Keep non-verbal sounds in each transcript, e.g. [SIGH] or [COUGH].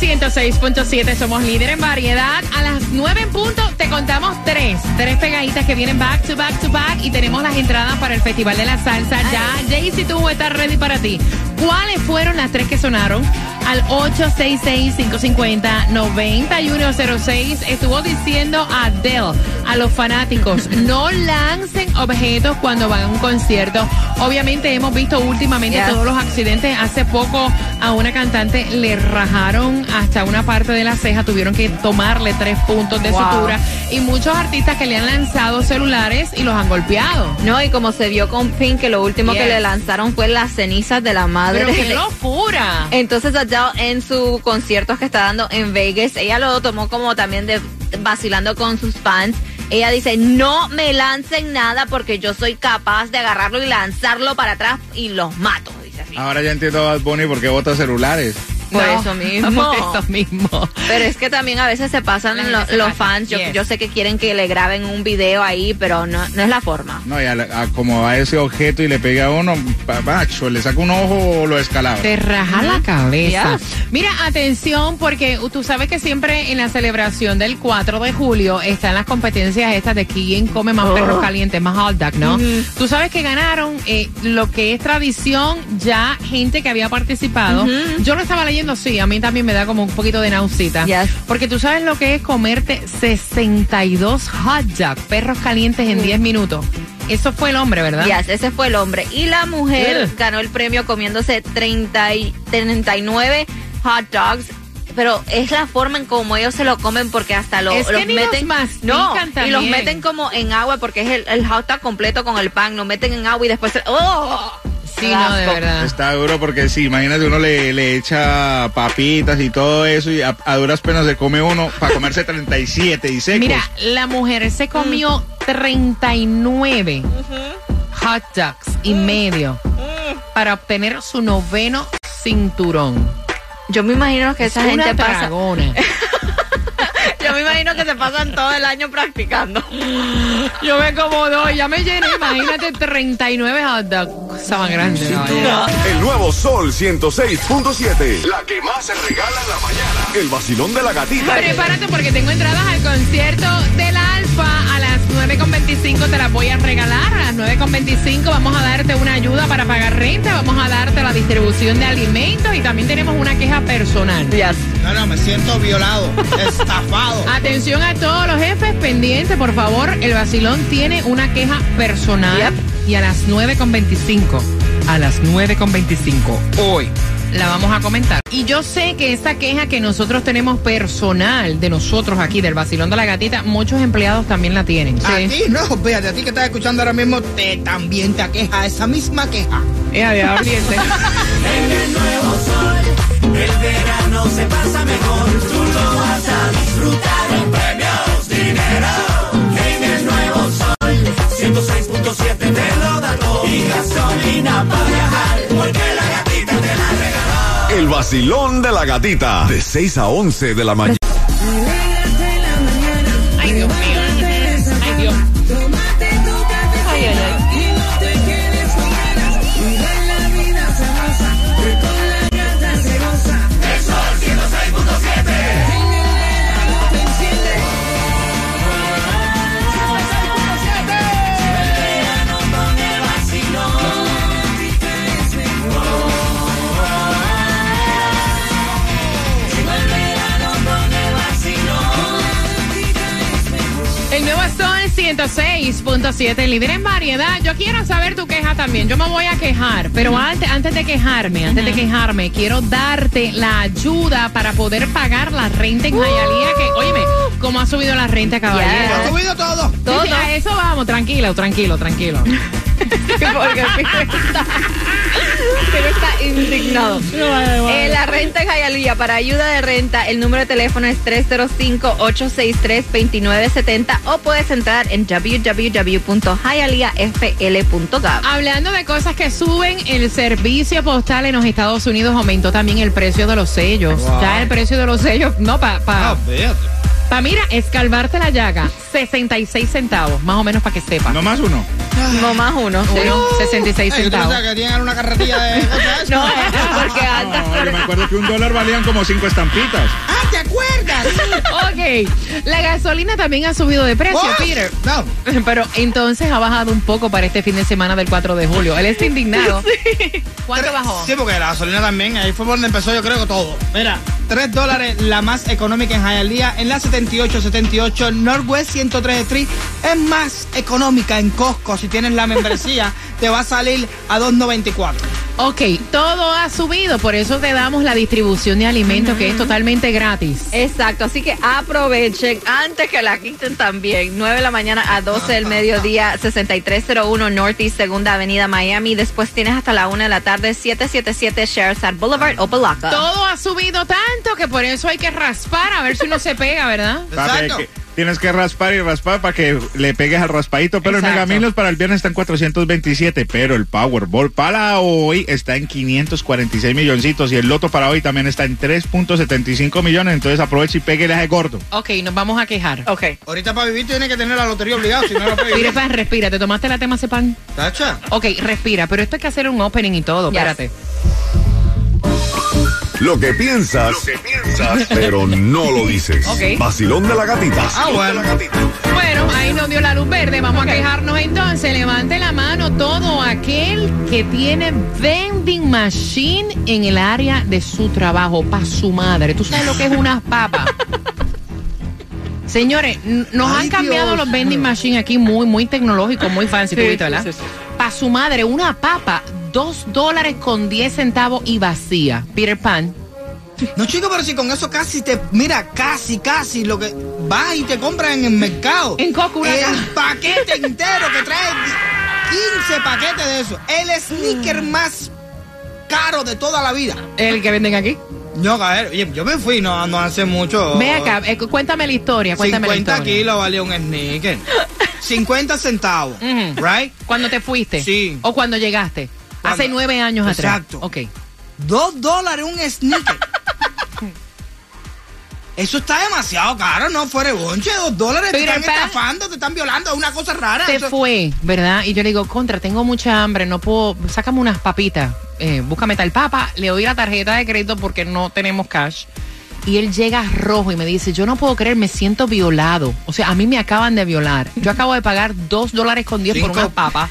106.7, somos líder en variedad. A las 9 en punto te contamos tres, tres pegaditas que vienen back to back to back y tenemos las entradas para el Festival de la Salsa. Ya, Jaycee tuvo estar ready para ti. ¿Cuáles fueron las tres que sonaron? Al 866-550-9106 estuvo diciendo Adele a los fanáticos, [LAUGHS] no lancen objetos cuando van a un concierto. Obviamente hemos visto últimamente Yes. todos los accidentes. Hace poco a una cantante le rajaron hasta una parte de la ceja, tuvieron que tomarle tres puntos de Wow. sutura. Y muchos artistas que le han lanzado celulares y los han golpeado. No, y como se vio con Pink, que lo último Yes. que le lanzaron fue las cenizas de la madre. Pero qué [LAUGHS] locura. Entonces En su conciertos que está dando en Vegas, ella lo tomó como también de vacilando con sus fans. Ella dice, no me lancen nada porque yo soy capaz de agarrarlo y lanzarlo para atrás y los mato. Dice. Ahora ya entiendo a Bad Bunny por qué bota celulares. Por No, eso mismo. [LAUGHS] Por eso mismo. Pero es que también a veces se pasan lo- se los pasa, fans. Yo, yes. yo sé que quieren que le graben un video ahí, pero no, no es la forma. No, y a, la- a como va ese objeto y le pega a uno, pa- macho, le saca un ojo o lo escalado. Te raja la cabeza. Yes. Mira, atención, porque tú sabes que siempre en la celebración del 4 de julio están las competencias estas de quién come más Oh. perros calientes, más hot dog, ¿no? Tú sabes que ganaron eh, lo que es tradición, ya gente que había participado. Yo lo estaba leyendo, sí, a mí también me da como un poquito de nausita. Yes. Porque tú sabes lo que es comerte 62 hot dogs, perros calientes en 10 minutos. Eso fue el hombre, ¿verdad? Yes, ese fue el hombre. Y la mujer Ugh. ganó el premio comiéndose 30 y 39 hot dogs. Pero es la forma en cómo ellos se lo comen porque hasta lo- Es que los los meten no y los meten como en agua porque es el, el hot dog completo con el pan lo meten en agua y después se- ¡Oh! Sí, no, de verdad. Está duro porque sí, imagínate uno le, le echa papitas y todo eso y a, a duras penas se come uno para comerse 37 y secos. Mira, la mujer se comió 39 hot dogs y medio para obtener su noveno cinturón. Yo me imagino que esa Es gente una pasa. [LAUGHS] Yo me imagino que se pasan todo el año practicando. Yo me como dos, ya me llené, imagínate 39 hot dogs. El nuevo Sol 106.7. La que más se regala en la mañana. El vacilón de la gatita. Prepárate porque tengo entradas al concierto del Alfa a las 9.25 te las voy a regalar. A las 9.25 vamos a darte una ayuda para pagar renta, vamos a darte la distribución de alimentos y también tenemos una queja personal. No, no, me siento violado, [LAUGHS] estafado. Atención a todos los jefes pendientes, por favor. El vacilón tiene una queja personal y a las 9.25, a las 9.25 hoy la vamos a comentar. Y yo sé que esa queja que nosotros tenemos personal de nosotros aquí del vacilón de la gatita, muchos empleados también la tienen. A ti, no, fíjate, a ti que estás escuchando ahora mismo, te también te aqueja esa misma queja. Ea, de abriente. [LAUGHS] El vacilón vacilón de la gatita. De 6 a 11 de la mañana. 106.7, líder en variedad. Yo quiero saber tu queja también. Yo me voy a quejar, pero antes, antes de quejarme, antes de quejarme, quiero darte la ayuda para poder pagar la renta en Hialeah. Que, óyeme, ¿cómo ha subido la renta, caballero? Ha subido todo. Sí, sí, a eso vamos, tranquilo, tranquilo, tranquilo. [LAUGHS] Porque Peter está, indignado. Eh, la renta en Hialeah, para ayuda de renta, el número de teléfono es 305-863-2970 o puedes entrar en www.hialeahfl.gov. Hablando de cosas que suben, el servicio postal en los Estados Unidos aumentó también el precio de los sellos. Wow. Ya el precio de los sellos, no, para pa, Ah, fíjate. pa, mira, escalvarte la llaga, 66 centavos, más o menos para que sepa. No más uno. No más uno. sí. Uno, 66 Ey, ¿tú centavos. que tienen una carretilla de? [LAUGHS] No, porque andas No, yo me acuerdo que un dólar valían como cinco estampitas. [LAUGHS] Ok, la gasolina también ha subido de precio? Peter. No. [LAUGHS] Pero entonces ha bajado un poco para este fin de semana del 4 de julio. Él está indignado. [LAUGHS] ¿Cuánto bajó? Sí, porque la gasolina también, ahí fue donde empezó yo creo que todo. Mira, 3 dólares la más económica en Hialeah, en la 7878 Northwest 103 Street, es más económica en Costco. Si tienes la membresía, te va a salir a 2.94. Ok, todo ha subido, por eso te damos la distribución de alimentos que es totalmente gratis. Exacto, así que aprovechen antes que la quiten también. 9 de la mañana a 12 del mediodía, 6301 Northeast Segunda Avenida Miami. Después tienes hasta la 1 de la tarde, 777 Sherazad Boulevard, Opelika. Todo ha subido tanto que por eso hay que raspar a ver si uno se pega, ¿verdad? Exacto. Tienes que raspar y raspar para que le pegues al raspadito. Pero Exacto. el Megamilos para el viernes está en 427. Pero el Powerball para hoy está en 546 milloncitos. Y el Loto para hoy también está en 3.75 millones. Entonces aprovecha y péguele a ese gordo. Ok, nos vamos a quejar. Ok. Ahorita para vivir tienes que tener la lotería obligado, si no lo puedes Mire, pan, respira. ¿Te tomaste la tema pan? ¿Tacha? Ok, respira, pero esto hay que hacer un opening y todo. Yes. Espérate. Lo que piensas, pero no lo dices. Ok. Vacilón de la gatita. Ah, bueno. Bueno, ahí nos dio la luz verde. Vamos a quejarnos entonces. Levante la mano todo aquel que tiene vending machine en el área de su trabajo, para su madre. ¿Tú sabes lo que es unas papas? [LAUGHS] Señores, nos Ay, han cambiado Dios los vending mío. machine aquí muy, muy tecnológico, muy fancy, tú Sí, viste, sí, ¿verdad? sí, sí. Para su madre, una papa, dos dólares con diez centavos y vacía. Peter Pan. No, chico, pero si con eso casi te. Mira, casi, casi lo que vas y te compras en el mercado. En Coco, una El paquete [LAUGHS] entero que trae 15 paquetes de eso. El sneaker más caro de toda la vida. El que venden aquí. No, oye, yo me fui no, no hace mucho. Ve acá, eh, cuéntame la historia, cuéntame 50 la historia. kilos valía un sneaker. [LAUGHS] 50 centavos. Right? ¿Cuando te fuiste? Sí. ¿O cuando llegaste? Cuando- Hace nueve años atrás. Exacto. Ok. Dos dólares un sneaker. Eso está demasiado caro, no fuera bonche, dos dólares, te Pero, están pa- estafando, te están violando, es una cosa rara. Se Eso- fue, ¿verdad? Y yo le digo, contra, tengo mucha hambre, no puedo, sácame unas papitas, eh, búscame tal papa, le doy la tarjeta de crédito porque no tenemos cash. Y él llega rojo y me dice, yo no puedo creer, me siento violado. O sea, a mí me acaban de violar. Yo acabo de pagar dos dólares con diez por Cinco. unas papas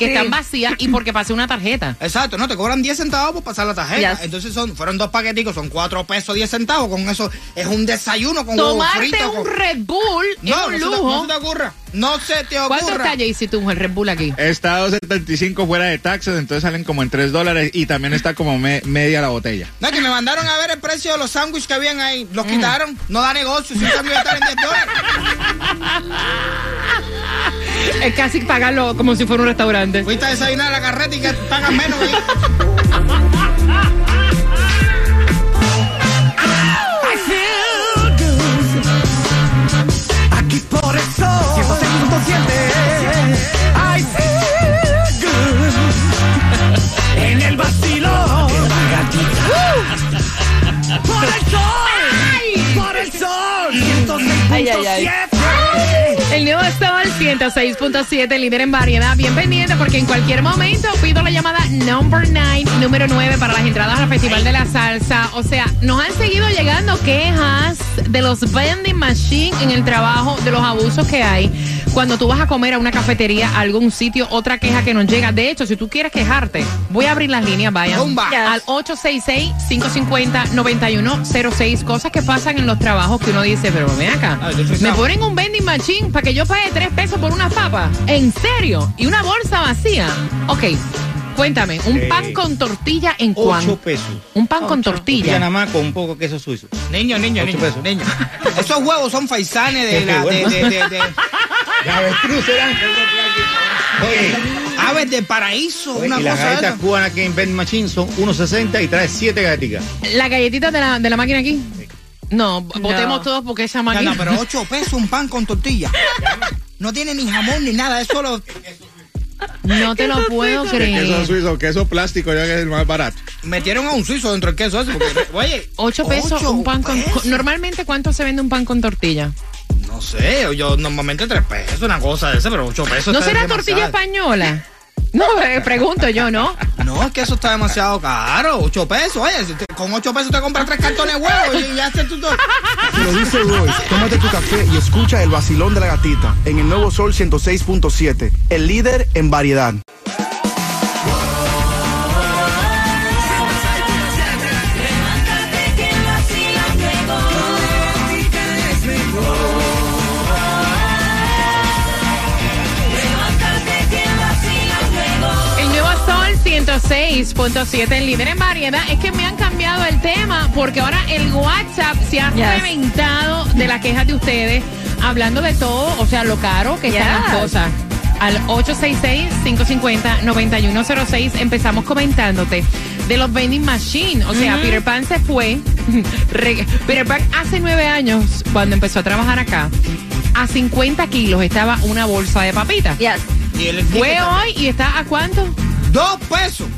que Sí. están vacías y porque pasé una tarjeta. [LAUGHS] Exacto, no, te cobran 10 centavos por pasar la tarjeta. Yes. Entonces son, fueron dos paqueticos, son 4 pesos 10 centavos. Con eso es un desayuno con huevo Tomarte frito. un con- Red Bull No, es un no se, te, lujo. no se te ocurra. No se te ocurra. ¿Cuánto está Jaycee tú el Red Bull aquí? Está a 2.75 fuera de taxes, entonces salen como en 3 dólares y también está como me- media la botella. No, que me mandaron a ver el precio de los sándwiches que habían ahí. Mm. Los quitaron. No da negocio. Si un sándwich está en 10 dólares. [LAUGHS] [LAUGHS] Es casi pagarlo como si fuera un restaurante. Fuiste a desayunar a la carreta y que pagan menos. ¿eh? Aquí por el eso. 106.7. I feel good. En el vacilo. Por el sol. Por el sol. 106.7. El nuevo está 106.7, líder en variedad. Bien pendiente porque en cualquier momento pido la llamada number 9, número 9 para las entradas al Festival de la Salsa. O sea, nos han seguido llegando quejas de los vending machine en el trabajo, de los abusos que hay. Cuando tú vas a comer a una cafetería, a algún sitio, otra queja que nos llega. De hecho, si tú quieres quejarte, voy a abrir las líneas, vayan. Al 866-550-9106. Cosas que pasan en los trabajos que uno dice, pero ven acá. Ah, Me ponen un vending machine para que yo pague tres pesos por una papa. ¿En serio? ¿Y una bolsa vacía? Ok, cuéntame, ¿un pan con tortilla en 8 cuánto? pesos. Un pan con Tortilla tortilla. nada más con un poco de queso suizo. Niño, niño, Ocho niño, pesos. niño. [LAUGHS] Esos huevos son faisanes de, [LAUGHS] la, de, de, de- de [LAUGHS] La avestruz eran. Oye, aves de paraíso, oye, una y las cosa galletas esa. cubanas que en Ben Machine son 1.60 y trae 7 galletitas. ¿La galletita de la, de la máquina aquí? No, botemos todos porque esa No, máquina... no, pero 8 pesos un pan con tortilla. No tiene ni jamón ni nada, es solo [LAUGHS] No te lo puedo Queso creer. suizo, queso plástico, ya que es el más barato. metieron a un suizo dentro del queso ese. Porque, oye, Ocho pesos ocho un pan con... Normalmente, ¿cuánto se vende un pan con tortilla? No sé, yo normalmente 3 pesos, una cosa de esa, pero 8 pesos. ¿No será demasiado. tortilla española? No, eh, pregunto yo, ¿no? No, es que eso está demasiado caro. 8 pesos, oye, si te- con 8 pesos te compras 3 cartones de huevos y ya haces tu todo. Lo dice Royce, tómate tu café y escucha el vacilón de la gatita en el nuevo Sol 106.7, el líder en variedad. 106.7, el líder en variedad. Es que me han cambiado el tema porque ahora el WhatsApp se ha Yes. reventado de las quejas de ustedes, hablando de todo, o sea, lo caro que están las cosas. Al 866-550-9106 empezamos comentándote de los vending machine. O sea, Peter Pan se fue. [LAUGHS] Peter Pan hace nueve años, cuando empezó a trabajar acá, a 50 kilos estaba una bolsa de papitas. Yes. Fue hoy y está a cuánto? Dos pesos.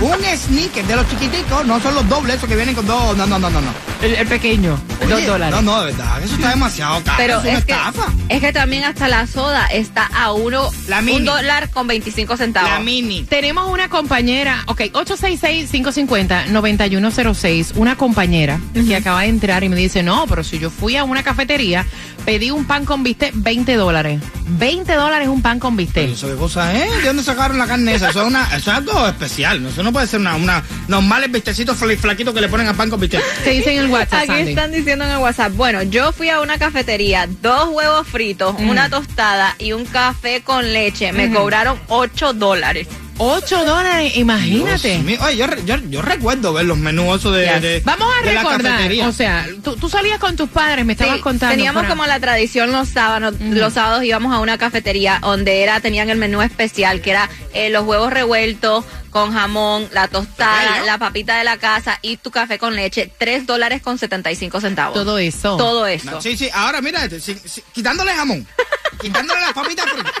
Un sneaker de los chiquiticos, no son los dobles, esos que vienen con dos. No, no, no, no. no. El, el pequeño, dos dólares. No, no, de verdad, eso está demasiado caro. Pero es una es que, estafa. es que también hasta la soda está a uno, La mini. un dólar con 25 centavos. La mini. Tenemos una compañera, ok, 866-550-9106, una compañera que acaba de entrar y me dice, no, pero si yo fui a una cafetería, pedí un pan con bistec, 20 dólares. 20 dólares un pan con bistec. Eso qué cosa es, ¿de dónde sacaron la carne esa? Eso es, una, eso es algo especial, ¿no? Eso no puede ser una, una normales bistecitos fla- flaquitos que le ponen a pan con bistec. ¿Qué dice en el WhatsApp, Aquí Sandy? están diciendo en el WhatsApp. Bueno, yo fui a una cafetería, dos huevos fritos, Mm. una tostada y un café con leche. Me cobraron 8 dólares. 8 dólares, imagínate. Oye, yo, re- yo, yo recuerdo ver los menús esos de, Yes. de- Vamos a de recordar, o sea, tú, tú salías con tus padres, me estabas Sí, contando. teníamos como la tradición los sábados, los sábados íbamos a una cafetería donde era tenían el menú especial que era eh, los huevos revueltos con jamón, la tostada, la papita de la casa y tu café con leche, 3 dólares con 75 centavos. Todo eso. Todo eso. No, sí, sí, ahora mira, este, si- si- quitándole jamón, [LAUGHS] quitándole las papitas fritas,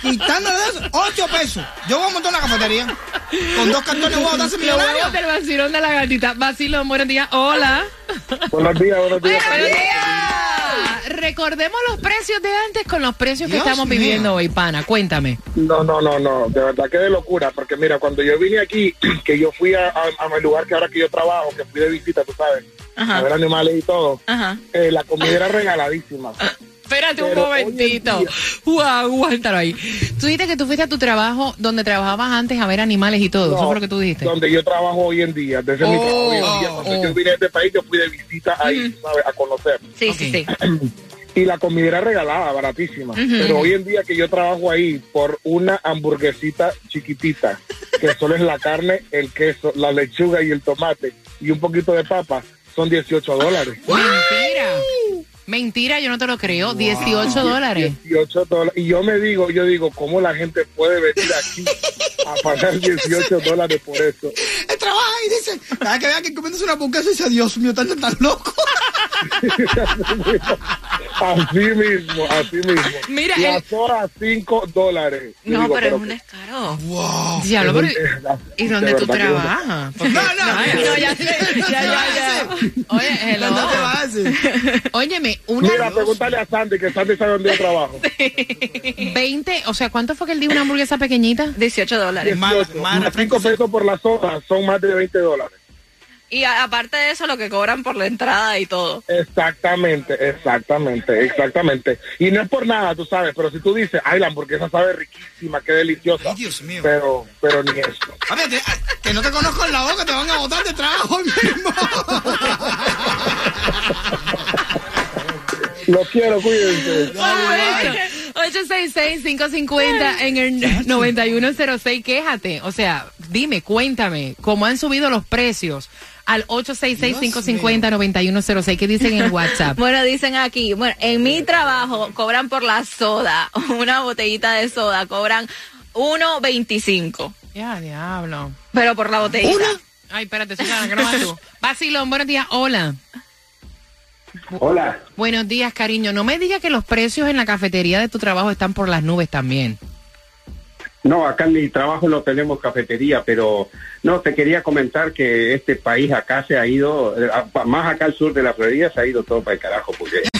quitándole de eso, 8 pesos. Yo voy a montar una cafetería con dos cartones de huevos millonario. del vacilón de la gatita. Vacilón, buenos días. Hola. Buenos días, buenos días. Buenos días. Recordemos los precios de antes con los precios que Dios estamos mío. viviendo hoy, pana. Cuéntame. No, no, no, no, de verdad que de locura, porque mira, cuando yo vine aquí, [CLEARS THROAT] que yo fui a, a, a mi lugar que ahora que yo trabajo, que fui de visita, tú sabes, Ajá. a ver animales y todo, Ajá. eh, la comida era regaladísima. [LAUGHS] Espérate un Pero momentito. Guau, aguántalo ahí. Tú dijiste que tú fuiste a tu trabajo donde trabajabas antes a ver animales y todo. Eso No, fue lo que tú dijiste. Donde yo trabajo hoy en día, desde mi Oh, trabajo hoy en día, cuando oh. yo vine a este país, yo fui de visita ahí, ¿sabes? A conocer. Sí, sí, sí. [CLEARS THROAT] Y la comida era regalada, baratísima. Pero hoy en día que yo trabajo ahí por una hamburguesita chiquitita, que solo es la carne, el queso, la lechuga y el tomate, y un poquito de papa, son 18 dólares. Mentira. Mentira, yo no te lo creo. 18 dólares. 18 dólares. Y yo me digo, yo digo, ¿cómo la gente puede venir aquí a pagar 18 dólares por eso? [LAUGHS] Él trabaja y dice, cada que vea que comiéndose una y dice, Dios mío, tan tan loco. [LAUGHS] [LAUGHS] Así mismo, así mismo. Mira, la el- soda 5 dólares. No, digo, pero es pero un descaro. Wow. Diablo, pero- ¿y de dónde tú es trabajas? No, no, Ay, no, ya, sé, ya, ya, ya. Oye, hello. No te vas. [LAUGHS] Óyeme, una Mira, pregúntale a Sandy, que Sandy sabe dónde yo trabajo. [LAUGHS] 20, o sea, ¿cuánto fue que él dijo una hamburguesa pequeñita? 18 dólares. Más, 18, más más 5 pesos por la soda son más de 20 dólares. Y a- aparte de eso, lo que cobran por la entrada y todo. Exactamente, exactamente, exactamente. Y no es por nada, tú sabes, pero si tú dices, ay, la hamburguesa sabe riquísima, qué deliciosa. Ay, Dios mío. Pero, pero ni eso. A ver, que, que no te conozco en la boca, te van a botar de trabajo hoy mismo. [LAUGHS] Los quiero, cuídense. 866-550 en el 9106. Quéjate. O sea, dime, cuéntame, ¿cómo han subido los precios? Al 866-550-9106. ¿Qué dicen en WhatsApp? Bueno, dicen aquí, bueno, en mi trabajo cobran por la soda, una botellita de soda, cobran 1.25, Ya, diablo. pero por la botellita. Ay, espérate, Susana, que no vas tú. Basilón, buenos días. Hola. Hola. Buenos días, cariño. No me digas que los precios en la cafetería de tu trabajo están por las nubes también. No, acá en mi trabajo no tenemos cafetería, pero no, te quería comentar que este país acá se ha ido, más acá al sur de la Florida se ha ido todo para el carajo, porque [LAUGHS]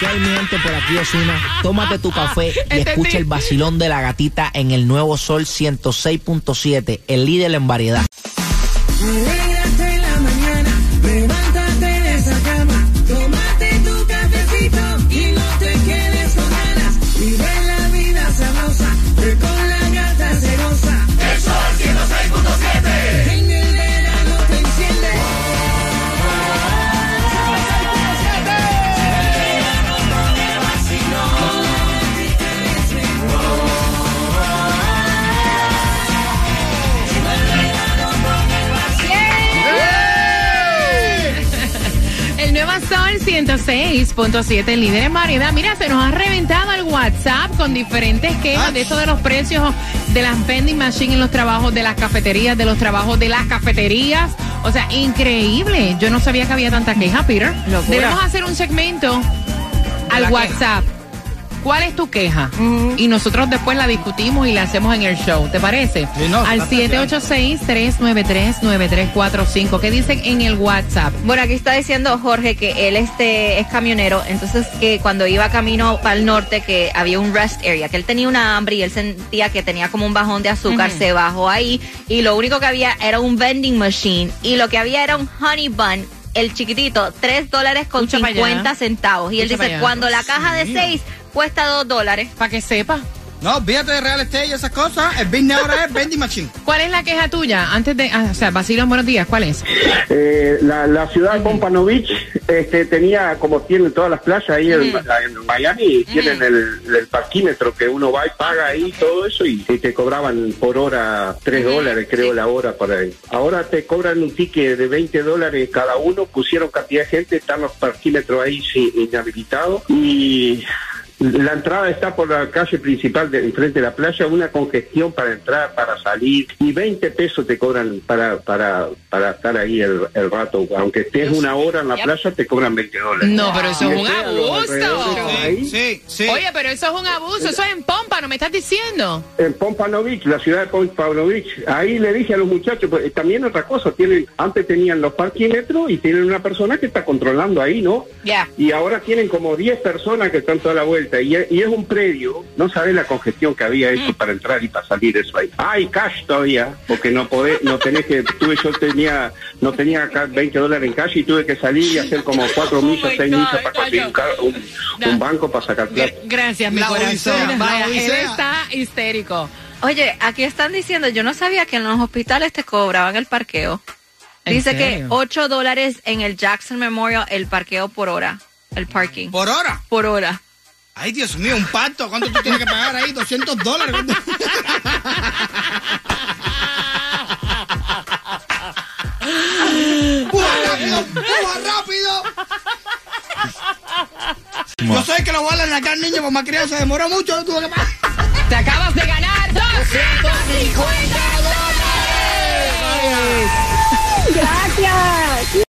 ¿Qué hay, mi gente? Por aquí, Osuna. Tómate tu café y escucha el vacilón de la gatita en el nuevo Sol 106.7, el líder en variedad. 106.7, el líder en variedad. Mira, se nos ha reventado el WhatsApp con diferentes quejas de esto de los precios de las vending machines en los trabajos de las cafeterías, de los trabajos de las cafeterías. O sea, increíble. Yo no sabía que había tanta queja, Peter. Locura. Debemos hacer un segmento al WhatsApp. ¿Cuál es tu queja? Y nosotros después la discutimos y la hacemos en el show. ¿Te parece? Sí, no, Al está perfecto. 786-393-9345. ¿Qué dicen en el WhatsApp? Bueno, aquí está diciendo Jorge que él este es camionero, entonces que cuando iba camino para el norte que había un rest area, que él tenía una hambre y él sentía que tenía como un bajón de azúcar, se bajó ahí y lo único que había era un vending machine y lo que había era un honey bun, el chiquitito, 3 dólares con allá. 50 centavos. Y él dice, cuando la caja de mío. 6 cuesta 2 dólares. Para que sepa. No, olvídate de real estate y esas cosas. El business ahora es vending machine. [LAUGHS] ¿Cuál es la queja tuya? Antes de, ah, o sea, Basilio, buenos días. ¿Cuál es? eh, la, la ciudad de Pompano Beach este, tenía, como tienen todas las playas ahí en, en Miami, tienen el, el parquímetro que uno va y paga ahí todo eso y, y te cobraban por hora 3 dólares, creo, la hora por ahí. Ahora te cobran un ticket de 20 dólares cada uno, pusieron cantidad de gente, están los parquímetros ahí sí, inhabilitados y la entrada está por la calle principal de enfrente de la playa, una congestión para entrar, para salir, y 20 pesos te cobran para para, para estar ahí el, el rato. Aunque estés una hora en la playa, te cobran 20 dólares. No, pero eso Y es un abuso. Sí, sí. Oye, pero eso es un abuso. Eso es en Pompa, ¿no me estás diciendo? En Pompano Beach, la ciudad de Pompano Beach. Ahí le dije a los muchachos, pues, también otra cosa, tienen, antes tenían los parquímetros y tienen una persona que está controlando ahí, ¿no? Ya. Y ahora tienen como 10 personas que están toda la vuelta. Y, y es un predio, no sabes la congestión que había hecho para entrar y para salir eso ahí. Hay cash todavía, porque no podés, no tenés que, tuve, yo tenía, no tenía acá 20 dólares en cash y tuve que salir y hacer como 4 millas, Oh my 6 God, millas para conseguir un, car- un- un banco para sacar plata. Gracias, mi La corazón. odisea, Vaya, él está histérico. Oye, aquí están diciendo, yo no sabía que en los hospitales te cobraban el parqueo. ¿En Dice que serio? 8 dólares en el Jackson Memorial el parqueo por hora, el parking. Por hora. Por hora. Ay, Dios mío, un pacto. ¿Cuánto tú tienes que pagar ahí? 200 dólares. ¡Puja rápido! ¡Puja rápido! Yo sé que lo voy a sacar niño, por más crianza se demoró mucho. tuve que pagar. Te acabas de ganar 250 dólares. Gracias.